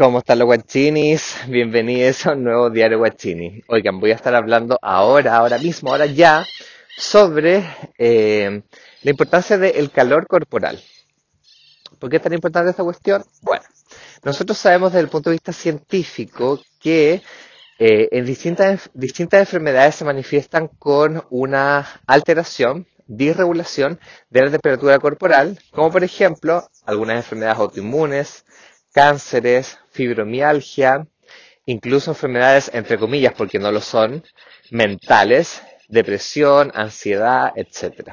¿Cómo están los guachinis? Bienvenidos a un nuevo diario guachini. Oigan, voy a estar hablando ahora, ahora mismo, ahora ya, sobre eh, la importancia del calor corporal. ¿Por qué es tan importante esta cuestión? Bueno, nosotros sabemos desde el punto de vista científico que eh, en distintas, distintas enfermedades se manifiestan con una alteración, disregulación de la temperatura corporal, como por ejemplo algunas enfermedades autoinmunes, cánceres, fibromialgia, incluso enfermedades, entre comillas, porque no lo son, mentales, depresión, ansiedad, etc.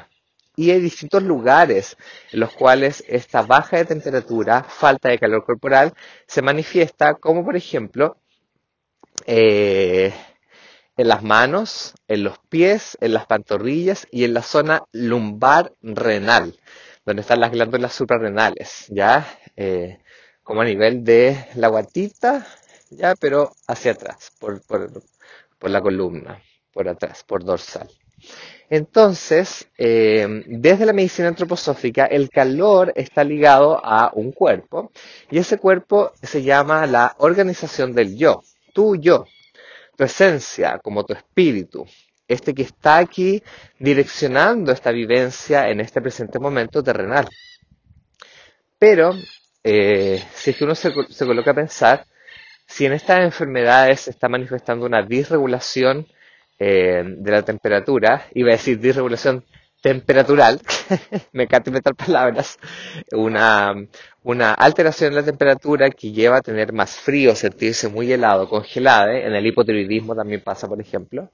Y hay distintos lugares en los cuales esta baja de temperatura, falta de calor corporal, se manifiesta, como por ejemplo, eh, en las manos, en los pies, en las pantorrillas y en la zona lumbar renal, donde están las glándulas suprarrenales, ¿ya? Eh, como a nivel de la guatita, ya, pero hacia atrás, por, por, por la columna, por atrás, por dorsal. Entonces, eh, desde la medicina antroposófica, el calor está ligado a un cuerpo y ese cuerpo se llama la organización del yo, tu yo, tu esencia, como tu espíritu, este que está aquí direccionando esta vivencia en este presente momento terrenal. Pero eh, si es que uno se, coloca a pensar, si en estas enfermedades se está manifestando una disregulación eh, de la temperatura, iba a decir disregulación temperatural, me encanta inventar palabras, una, una alteración de la temperatura que lleva a tener más frío, sentirse muy helado, congelado, en el hipotiroidismo también pasa, por ejemplo.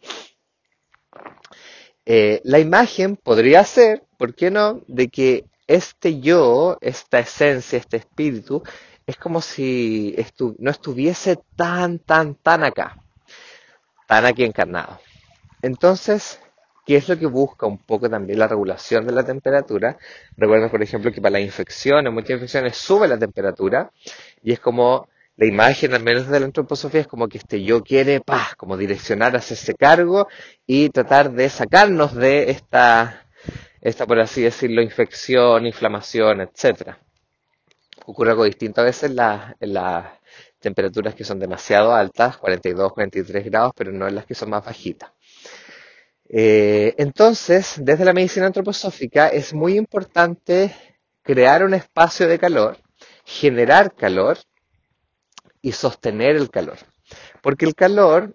Eh, la imagen podría ser, ¿por qué no?, de que este yo, esta esencia, este espíritu, es como si no estuviese tan, tan, tan acá, tan aquí encarnado. Entonces, ¿qué es lo que busca un poco también la regulación de la temperatura? Recuerden, por ejemplo, que para las infecciones, muchas infecciones sube la temperatura y es como la imagen, al menos de la antroposofía, es como que este yo quiere, paz, como direccionar hacia ese cargo y tratar de sacarnos de esta esta, por así decirlo, infección, inflamación, etc. Ocurre algo distinto a veces en, las temperaturas que son demasiado altas, 42, 43 grados, pero no en las que son más bajitas. Eh, entonces, desde la medicina antroposófica es muy importante crear un espacio de calor, generar calor y sostener el calor. Porque el calor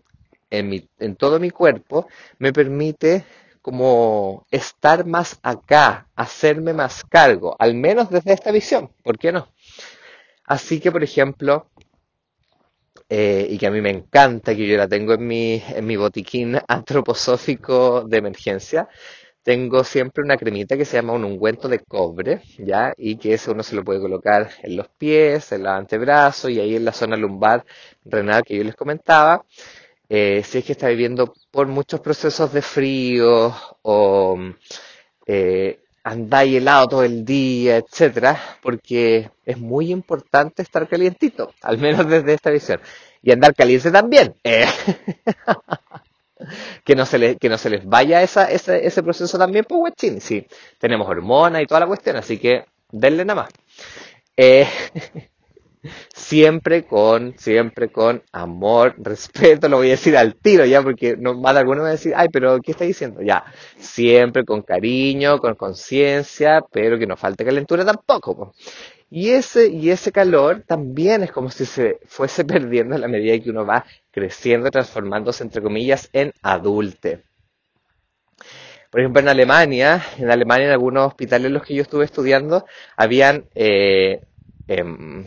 en, en todo mi cuerpo me permite como estar más acá, hacerme más cargo, al menos desde esta visión, ¿por qué no? Así que, por ejemplo, eh, y que a mí me encanta, que yo la tengo en mi, en mi botiquín antroposófico de emergencia, tengo siempre una cremita que se llama un ungüento de cobre, ¿ya? Y que eso uno se lo puede colocar en los pies, en los antebrazos y ahí en la zona lumbar renal que yo les comentaba. Eh, si es que está viviendo por muchos procesos de frío o eh, andáis helado todo el día, etcétera, porque es muy importante estar calientito, al menos desde esta visión. Y andar caliente también. Eh. que, no se que no se les vaya esa, ese proceso también, pues guachín. Sí, tenemos hormonas y toda la cuestión, así que denle nada más. Eh, siempre con, siempre con amor, respeto, lo voy a decir al tiro ya, porque no, más de alguno va a decir, ay, pero ¿qué está diciendo? Ya, siempre con cariño, con conciencia, pero que no falte calentura tampoco. Y ese, y ese calor también es como si se fuese perdiendo a la medida que uno va creciendo, transformándose, entre comillas, en adulte. Por ejemplo, en Alemania, en Alemania, en algunos hospitales en los que yo estuve estudiando, habían eh, em,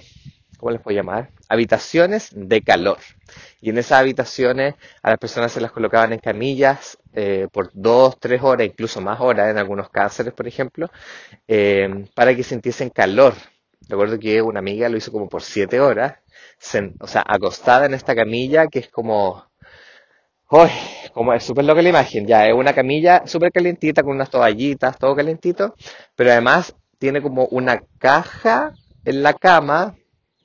¿cómo les puedo llamar? Habitaciones de calor. Y en esas habitaciones a las personas se las colocaban en camillas eh, por dos, tres horas, incluso más horas en algunos cánceres, por ejemplo, eh, para que sintiesen calor. Recuerdo que una amiga lo hizo como por siete horas, o sea, acostada en esta camilla que es como, ¡Uy! Como es súper loca la imagen, ya, es una camilla súper calientita con unas toallitas, todo calentito, pero además tiene como una caja en la cama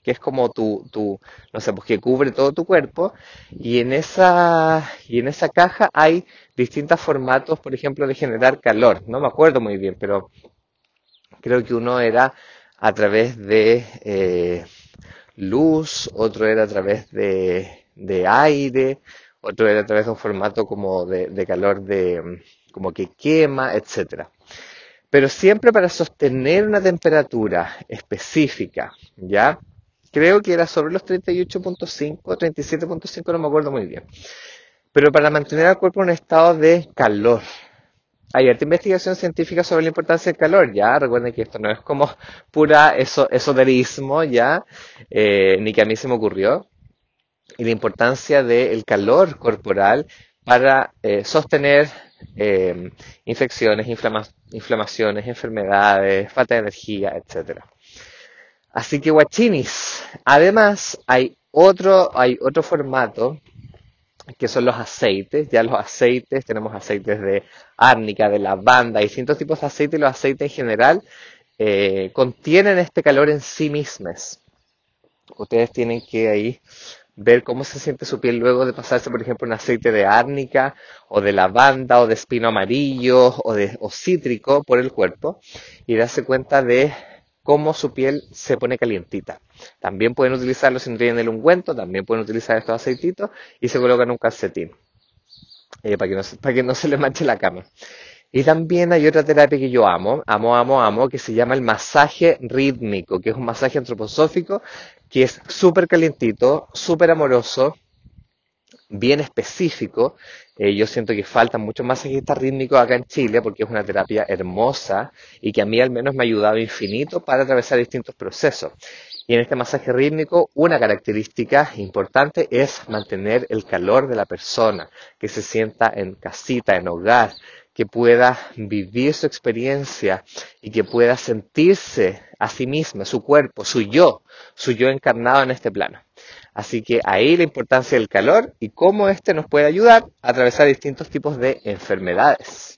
que es como tu, tu, no sé, pues que cubre todo tu cuerpo, y en esa, y en esa caja hay distintos formatos, por ejemplo, de generar calor. No me acuerdo muy bien, pero creo que uno era a través de eh, luz, otro era a través de, aire, otro era a través de un formato como de, calor de como que quema, etcétera. Pero siempre para sostener una temperatura específica, ¿ya? Creo que era sobre los 38.5, 37.5, no me acuerdo muy bien. Pero para mantener al cuerpo en un estado de calor, hay harta investigación científica sobre la importancia del calor, ya, recuerden que esto no es como pura eso, esoterismo, ya, eh, ni que a mí se me ocurrió, y la importancia del calor corporal para eh, sostener eh, infecciones, inflamaciones, enfermedades, falta de energía, etc. Así que guachinis, además hay otro, hay otro formato que son los aceites. Ya los aceites, tenemos aceites de árnica, de lavanda, distintos tipos de aceites y los aceites en general eh, contienen este calor en sí mismos. Ustedes tienen que ahí ver cómo se siente su piel luego de pasarse, por ejemplo, un aceite de árnica o de lavanda o de espino amarillo o de o cítrico por el cuerpo y darse cuenta de cómo su piel se pone calientita. También pueden utilizarlo si no tienen el ungüento, también pueden utilizar estos aceititos y se colocan un calcetín eh, para, que no, no se les manche la cama. Y también hay otra terapia que yo amo, amo, amo, amo, que se llama el masaje rítmico, que es un masaje antroposófico que es súper calientito, súper amoroso, bien específico. Eh, yo siento que faltan muchos masajistas rítmicos acá en Chile porque es una terapia hermosa y que a mí al menos me ha ayudado infinito para atravesar distintos procesos. Y en este masaje rítmico, una característica importante es mantener el calor de la persona, que se sienta en casita, en hogar, que pueda vivir su experiencia y que pueda sentirse a sí misma, su cuerpo, su yo, su yo encarnado en este plano. Así que ahí la importancia del calor y cómo éste nos puede ayudar a atravesar distintos tipos de enfermedades.